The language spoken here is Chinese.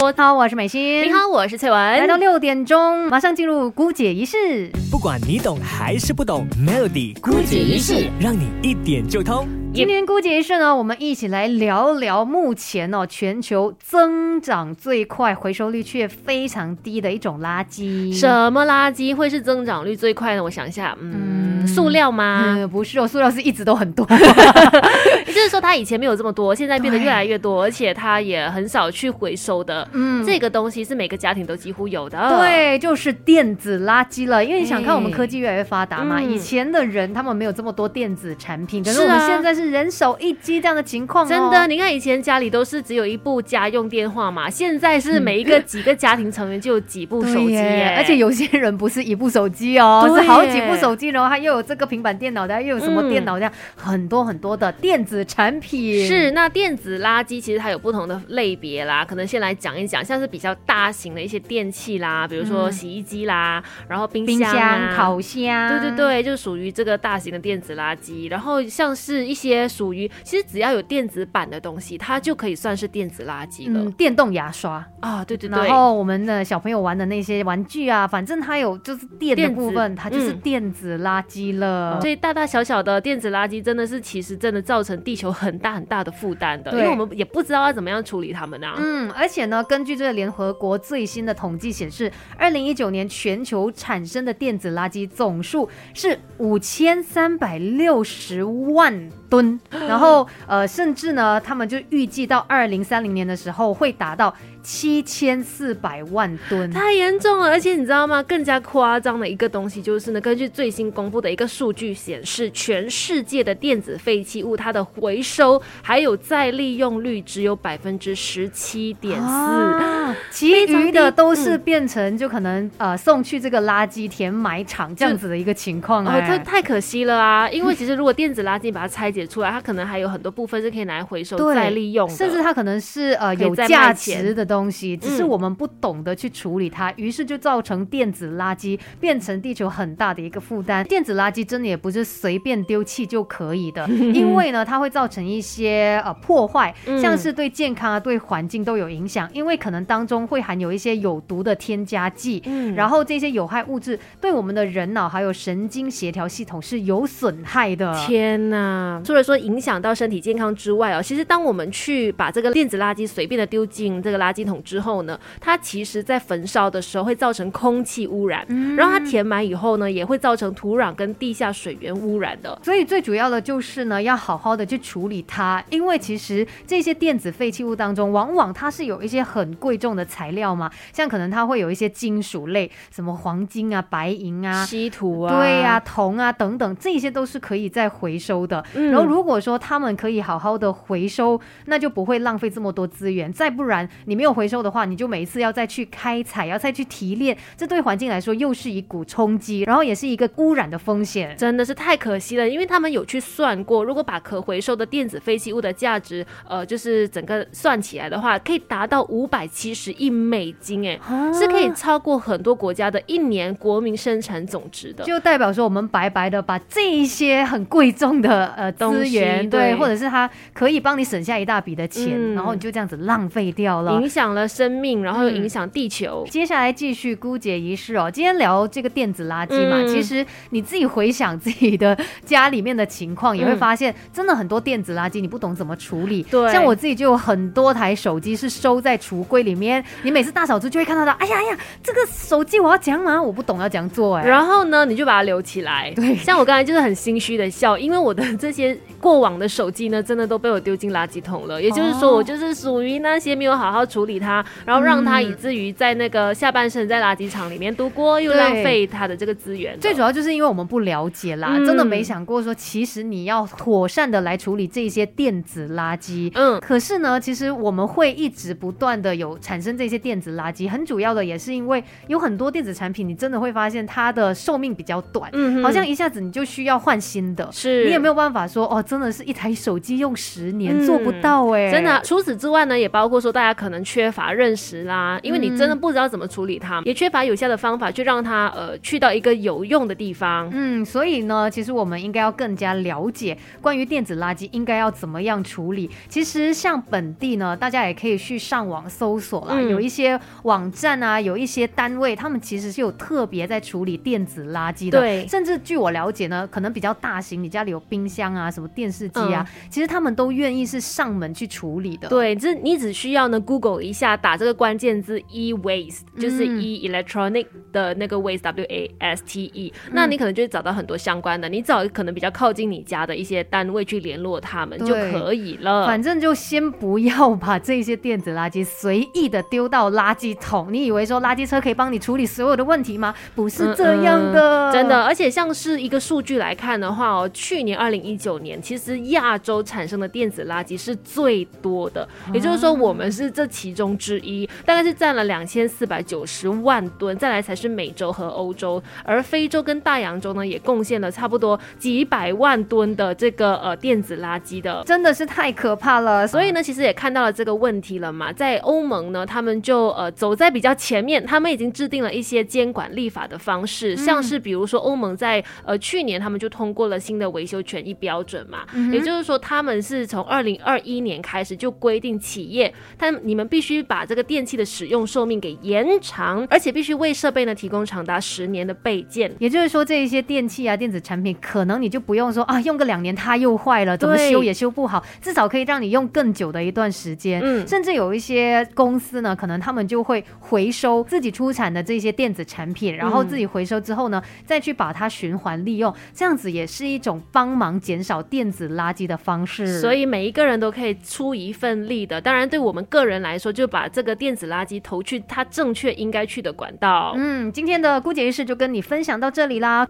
我好，我是美心。你好，我是翠文。来到六点钟，马上进入姑姐仪式。不管你懂还是不懂，Melody 姑姐仪式让你一点就通。今天姑姐仪式呢，我们一起来聊聊目前哦全球增长最快、回收率却非常低的一种垃圾。什么垃圾会是增长率最快呢？我想一下，嗯，塑料吗？嗯，不是哦，塑料是一直都很多。也就是说，它以前没有这么多，现在变得越来越多，而且它也很少去回收的。嗯，这个东西是每个家庭都几乎有的。对，就是电子垃圾了。因为你想看，我们科技越来越发达嘛，以前的人他们没有这么多电子产品，可是我们现在是。人手一机这样的情况，真的，你看以前家里都是只有一部家用电话嘛，现在是每一个几个家庭成员就有几部手机，而且有些人不是一部手机哦，是好几部手机，然后他又有这个平板电脑的，又有什么电脑这样，很多很多的电子产品。是，那电子垃圾其实它有不同的类别啦，可能先来讲一讲，像是比较大型的一些电器啦，比如说洗衣机啦，然后冰箱、烤箱，对对对，就属于这个大型的电子垃圾。然后像是一些些属于，其实只要有电子版的东西，它就可以算是电子垃圾了。电动牙刷啊，对对对。然后我们的小朋友玩的那些玩具啊，反正它有就是电的部分，它就是电子垃圾了。所以大大小小的电子垃圾真的是其实真的造成地球很大很大的负担的，因为我们也不知道要怎么样处理他们啊。嗯，而且呢，根据这个联合国最新的统计显示，二零一九年全球产生的电子垃圾总数是五千三百六十万。吨，然后呃，甚至呢，他们就预计到二零三零年的时候会达到。七千四百万吨，太严重了！而且你知道吗？更加夸张的一个东西就是呢，根据最新公布的一个数据显示，全世界的电子废弃物它的回收还有再利用率只有百分之十七点四，其余的都是变成就可能呃送去这个垃圾填埋场这样子的一个情况哦，太太可惜了啊！因为其实如果电子垃圾把它拆解出来，它可能还有很多部分是可以拿来回收再利用，甚至它可能是呃有价值的。东西只是我们不懂得去处理它，于是就造成电子垃圾变成地球很大的一个负担。电子垃圾真的也不是随便丢弃就可以的，因为呢，它会造成一些呃破坏，像是对健康啊、对环境都有影响。因为可能当中会含有一些有毒的添加剂，嗯然后这些有害物质对我们的人脑还有神经协调系统是有损害的。天呐！除了说影响到身体健康之外啊，其实当我们去把这个电子垃圾随便的丢进这个垃圾。桶之后呢，它其实在焚烧的时候会造成空气污染，然后它填满以后呢，也会造成土壤跟地下水源污染的。所以最主要的就是呢，要好好的去处理它，因为其实这些电子废弃物当中，往往它是有一些很贵重的材料嘛，像可能它会有一些金属类，什么黄金啊、白银啊、稀土啊，对呀、铜啊等等，这些都是可以再回收的。然后如果说他们可以好好的回收，那就不会浪费这么多资源。再不然，你没有。回收的话，你就每一次要再去开采，要再去提炼，这对环境来说又是一股冲击，然后也是一个污染的风险，真的是太可惜了。因为他们有去算过，如果把可回收的电子废弃物的价值，呃，就是整个算起来的话，可以达到五百七十亿美金，哎，是可以超过很多国家的一年国民生产总值的。就代表说，我们白白的把这一些很贵重的呃资源，对，或者是它可以帮你省下一大笔的钱，然后你就这样子浪费掉了，影响。了生命，然后又影响地球。接下来继续姑姐仪式哦。今天聊这个电子垃圾嘛，其实你自己回想自己的家里面的情况，也会发现真的很多电子垃圾你不懂怎么处理。对，像我自己就有很多台手机是收在橱柜里面，你每次大扫除就会看到的。哎呀哎呀，这个手机我要讲嘛，我不懂要讲做哎。然后呢，你就把它留起来。对，像我刚才就是很心虚的笑，因为我的这些过往的手机呢，真的都被我丢进垃圾桶了。也就是说，我就是属于那些没有好好处理。它，然后让它以至于在那个下半身在垃圾场里面度过，又浪费它的这个资源。最主要就是因为我们不了解啦，真的没想过说，其实你要妥善的来处理这些电子垃圾。嗯，可是呢，其实我们会一直不断的有产生这些电子垃圾，很主要的也是因为有很多电子产品，你真的会发现它的寿命比较短，嗯，好像一下子你就需要换新的，是你也没有办法说哦，真的是一台手机用十年做不到哎，真的。除此之外呢，也包括说大家可能缺。乏认识啦，因为你真的不知道怎么处理它，也缺乏有效的方法去让它呃去到一个有用的地方。嗯，嗯，所以呢，其实我们应该要更加了解关于电子垃圾应该要怎么样处理。其实像本地呢，大家也可以去上网搜索啦，有一些网站啊，有一些单位，他们其实是有特别在处理电子垃圾的。对，甚至据我了解呢，可能比较大型，你家里有冰箱啊，什么电视机啊，其实他们都愿意是上门去处理的。对，这你只需要呢，Google 一下，打这个关键字 e waste，就是 e electronic 的那个 waste w a s t e，那你可能就会找到很多相关的，你找可能比较靠近你家的一些单位去联络他们就可以了。反正就先不要把这些电子垃圾随意的丢到垃圾桶。你以为说垃圾车可以帮你处理所有的问题吗？不是这样的，真的。而且像是一个数据来看的话哦，去年二零一九年，其实亚洲产生的电子垃圾是最多的，也就是说我们是这其中之一，大概是占了两千四百九十万吨，再来才是美洲和欧洲，而非洲跟大洋洲呢也贡献了差不多几百万吨的这个呃电子垃圾的，真的是太可怕了。所以呢，其实也看到了这个问题了嘛，在欧盟呢，他们就呃走在比较前面，他们已经制定了一些监管立法的方式，像是比如说欧盟在呃去年他们就通过了新的维修权益标准嘛，也就是说他们是从二零二一年开始就规定企业，他你们必须把这个电器的使用寿命给延长，而且必须为设备呢提供长达十年的备件。也就是说，这一些电器啊、电子产品，可能你就不用说啊，用个两年它又坏了，怎么修也修不好，至少可以让你用更久的一段时间。嗯，甚至有一些公司呢，可能他们就会回收自己出产的这些电子产品，然后自己回收之后呢，再去把它循环利用，这样子也是一种帮忙减少电子垃圾的方式。所以每一个人都可以出一份力的。当然，对我们个人来说，就把这个电子垃圾投去它正确应该去的管道。嗯，今天的姑姐仪式就跟你分享到这里啦。